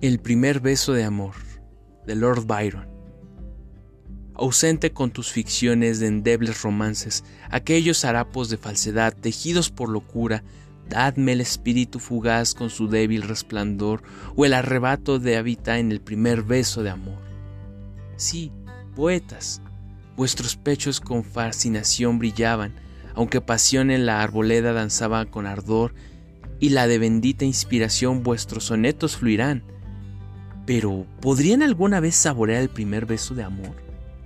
El primer beso de amor, de Lord Byron. Ausente con tus ficciones de endebles romances, aquellos harapos de falsedad tejidos por locura, dadme el espíritu fugaz con su débil resplandor o el arrebato de habita en el primer beso de amor. Sí, poetas, vuestros pechos con fascinación brillaban, aunque pasión en la arboleda danzaba con ardor, y la de bendita inspiración vuestros sonetos fluirán pero, ¿podrían alguna vez saborear el primer beso de amor?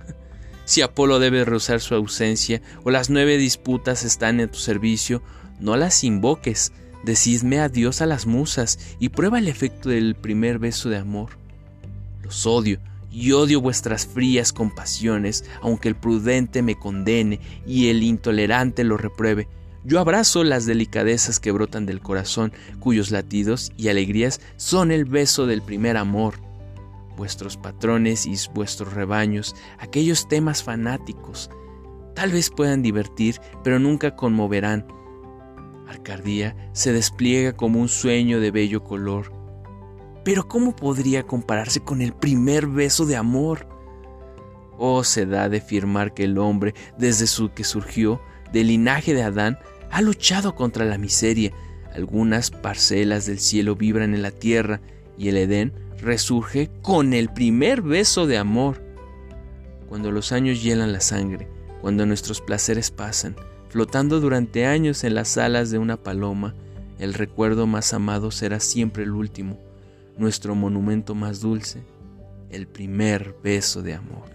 si Apolo debe rehusar su ausencia o las nueve disputas están en tu servicio, no las invoques, decidme adiós a las musas y prueba el efecto del primer beso de amor. Los odio y odio vuestras frías compasiones, aunque el prudente me condene y el intolerante lo repruebe yo abrazo las delicadezas que brotan del corazón, cuyos latidos y alegrías son el beso del primer amor. Vuestros patrones y vuestros rebaños, aquellos temas fanáticos, tal vez puedan divertir, pero nunca conmoverán. Arcardía se despliega como un sueño de bello color. Pero ¿cómo podría compararse con el primer beso de amor? Oh, se da de firmar que el hombre, desde su que surgió, del linaje de Adán, ha luchado contra la miseria. Algunas parcelas del cielo vibran en la tierra y el Edén resurge con el primer beso de amor. Cuando los años hielan la sangre, cuando nuestros placeres pasan, flotando durante años en las alas de una paloma, el recuerdo más amado será siempre el último, nuestro monumento más dulce, el primer beso de amor.